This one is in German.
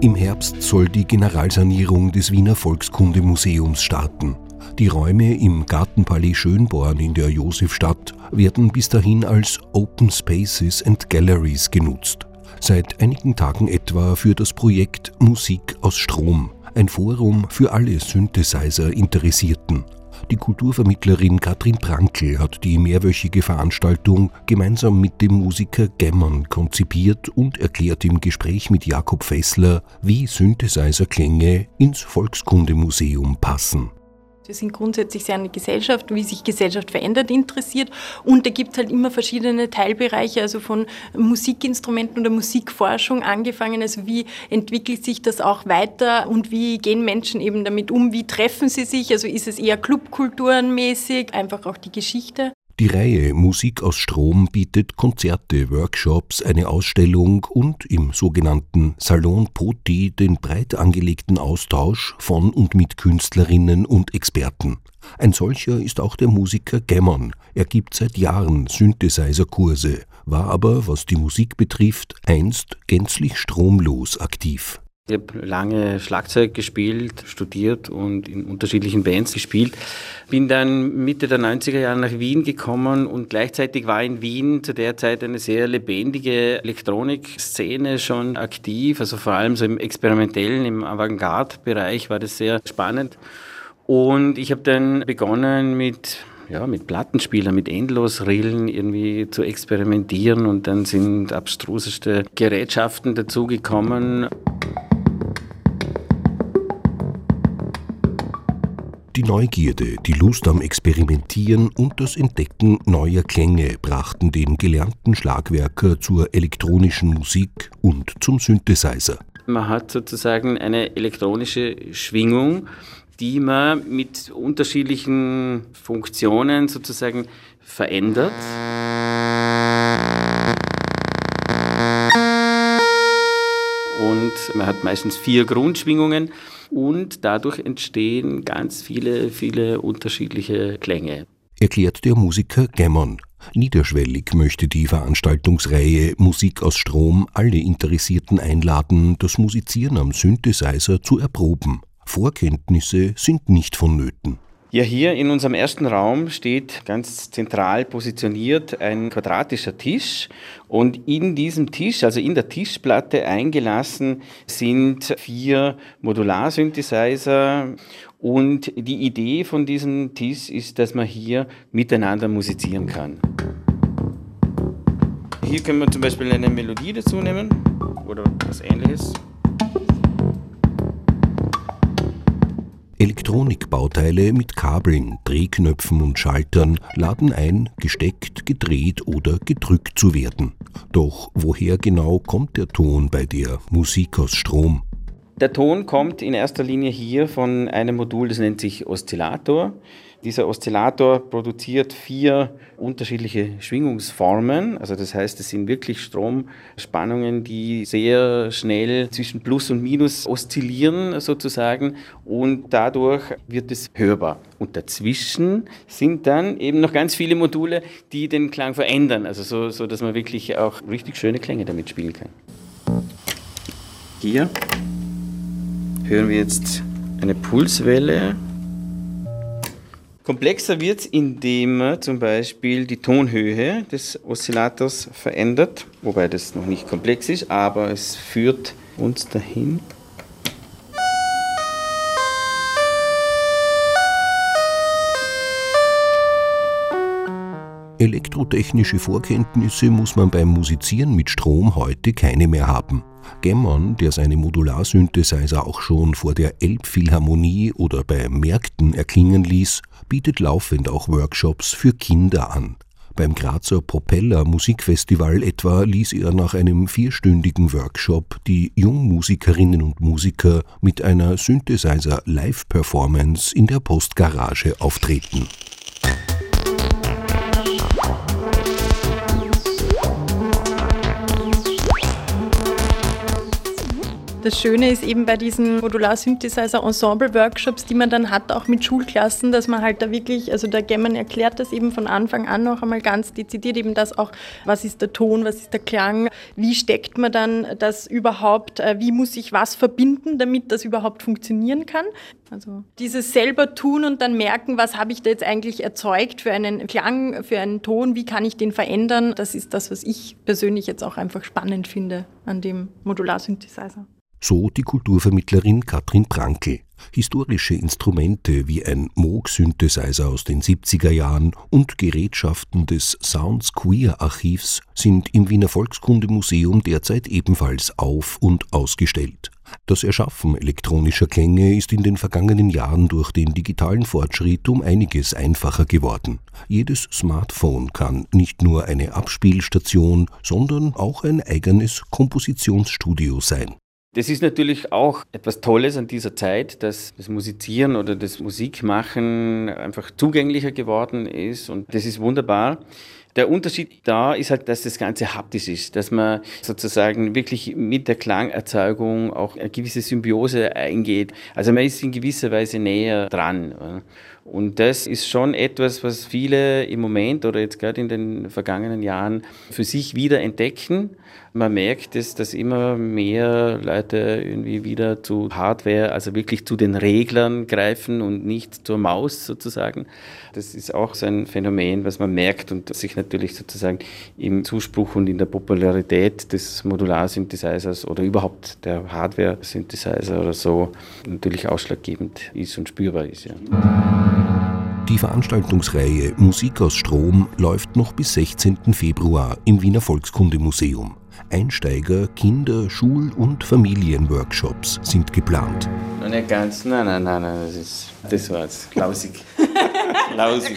Im Herbst soll die Generalsanierung des Wiener Volkskundemuseums starten. Die Räume im Gartenpalais Schönborn in der Josefstadt werden bis dahin als Open Spaces and Galleries genutzt. Seit einigen Tagen etwa für das Projekt Musik aus Strom, ein Forum für alle Synthesizer-Interessierten. Die Kulturvermittlerin Katrin Prankel hat die mehrwöchige Veranstaltung gemeinsam mit dem Musiker Gemmern konzipiert und erklärt im Gespräch mit Jakob Fessler, wie Synthesizer-Klänge ins Volkskundemuseum passen. Wir sind grundsätzlich sehr an die Gesellschaft, wie sich Gesellschaft verändert, interessiert. Und da gibt es halt immer verschiedene Teilbereiche, also von Musikinstrumenten oder Musikforschung angefangen. Also wie entwickelt sich das auch weiter und wie gehen Menschen eben damit um? Wie treffen sie sich? Also ist es eher Clubkulturenmäßig, einfach auch die Geschichte. Die Reihe Musik aus Strom bietet Konzerte, Workshops, eine Ausstellung und im sogenannten Salon Poti den breit angelegten Austausch von und mit Künstlerinnen und Experten. Ein solcher ist auch der Musiker Gemmon. Er gibt seit Jahren Synthesizer-Kurse, war aber, was die Musik betrifft, einst gänzlich stromlos aktiv. Ich habe lange Schlagzeug gespielt, studiert und in unterschiedlichen Bands gespielt. Bin dann Mitte der 90er Jahre nach Wien gekommen und gleichzeitig war in Wien zu der Zeit eine sehr lebendige Elektronikszene schon aktiv. Also vor allem so im experimentellen, im Avantgarde-Bereich war das sehr spannend. Und ich habe dann begonnen mit ja, mit Plattenspielern, mit Endlosrillen irgendwie zu experimentieren und dann sind abstruseste Gerätschaften dazugekommen. Die Neugierde, die Lust am Experimentieren und das Entdecken neuer Klänge brachten den gelernten Schlagwerker zur elektronischen Musik und zum Synthesizer. Man hat sozusagen eine elektronische Schwingung, die man mit unterschiedlichen Funktionen sozusagen verändert. Und man hat meistens vier Grundschwingungen und dadurch entstehen ganz viele, viele unterschiedliche Klänge. Erklärt der Musiker Gemmon. Niederschwellig möchte die Veranstaltungsreihe Musik aus Strom alle Interessierten einladen, das Musizieren am Synthesizer zu erproben. Vorkenntnisse sind nicht vonnöten. Ja, hier in unserem ersten Raum steht ganz zentral positioniert ein quadratischer Tisch und in diesem Tisch, also in der Tischplatte eingelassen, sind vier Modularsynthesizer und die Idee von diesem Tisch ist, dass man hier miteinander musizieren kann. Hier können wir zum Beispiel eine Melodie dazu nehmen oder was ähnliches. Elektronikbauteile mit Kabeln, Drehknöpfen und Schaltern laden ein, gesteckt, gedreht oder gedrückt zu werden. Doch woher genau kommt der Ton bei der Musik aus Strom? Der Ton kommt in erster Linie hier von einem Modul, das nennt sich Oszillator. Dieser Oszillator produziert vier unterschiedliche Schwingungsformen. Also das heißt, es sind wirklich Stromspannungen, die sehr schnell zwischen Plus und Minus oszillieren sozusagen und dadurch wird es hörbar. Und dazwischen sind dann eben noch ganz viele Module, die den Klang verändern, also so, so dass man wirklich auch richtig schöne Klänge damit spielen kann. Hier hören wir jetzt eine Pulswelle Komplexer wird es, indem man zum Beispiel die Tonhöhe des Oszillators verändert, wobei das noch nicht komplex ist, aber es führt uns dahin. Elektrotechnische Vorkenntnisse muss man beim Musizieren mit Strom heute keine mehr haben. Gemmon, der seine Modularsynthesizer auch schon vor der Elbphilharmonie oder bei Märkten erklingen ließ, bietet laufend auch Workshops für Kinder an. Beim Grazer Propeller Musikfestival etwa ließ er nach einem vierstündigen Workshop die Jungmusikerinnen und Musiker mit einer Synthesizer Live-Performance in der Postgarage auftreten. Das Schöne ist eben bei diesen Modular-Synthesizer-Ensemble-Workshops, die man dann hat, auch mit Schulklassen, dass man halt da wirklich, also der Gemman erklärt das eben von Anfang an noch einmal ganz dezidiert, eben das auch, was ist der Ton, was ist der Klang, wie steckt man dann das überhaupt, äh, wie muss ich was verbinden, damit das überhaupt funktionieren kann. Also dieses selber tun und dann merken, was habe ich da jetzt eigentlich erzeugt für einen Klang, für einen Ton, wie kann ich den verändern, das ist das, was ich persönlich jetzt auch einfach spannend finde an dem Modular-Synthesizer. So die Kulturvermittlerin Katrin Prankel. Historische Instrumente wie ein Moog-Synthesizer aus den 70er Jahren und Gerätschaften des Sounds Queer Archivs sind im Wiener Volkskundemuseum derzeit ebenfalls auf- und ausgestellt. Das Erschaffen elektronischer Klänge ist in den vergangenen Jahren durch den digitalen Fortschritt um einiges einfacher geworden. Jedes Smartphone kann nicht nur eine Abspielstation, sondern auch ein eigenes Kompositionsstudio sein. Das ist natürlich auch etwas Tolles an dieser Zeit, dass das Musizieren oder das Musikmachen einfach zugänglicher geworden ist und das ist wunderbar. Der Unterschied da ist halt, dass das Ganze haptisch ist, dass man sozusagen wirklich mit der Klangerzeugung auch eine gewisse Symbiose eingeht. Also man ist in gewisser Weise näher dran. Und das ist schon etwas, was viele im Moment oder jetzt gerade in den vergangenen Jahren für sich wieder entdecken. Man merkt, dass, dass immer mehr Leute irgendwie wieder zu Hardware, also wirklich zu den Reglern greifen und nicht zur Maus sozusagen. Das ist auch so ein Phänomen, was man merkt und sich natürlich sozusagen im Zuspruch und in der Popularität des Modular-Synthesizers oder überhaupt der Hardware-Synthesizer oder so natürlich ausschlaggebend ist und spürbar ist. Ja. Die Veranstaltungsreihe Musik aus Strom läuft noch bis 16. Februar im Wiener Volkskundemuseum. Einsteiger-, Kinder-, Schul- und Familienworkshops sind geplant. Noch nicht ganz, nein, nein, nein, nein das, ist, das war jetzt lausig. lausig.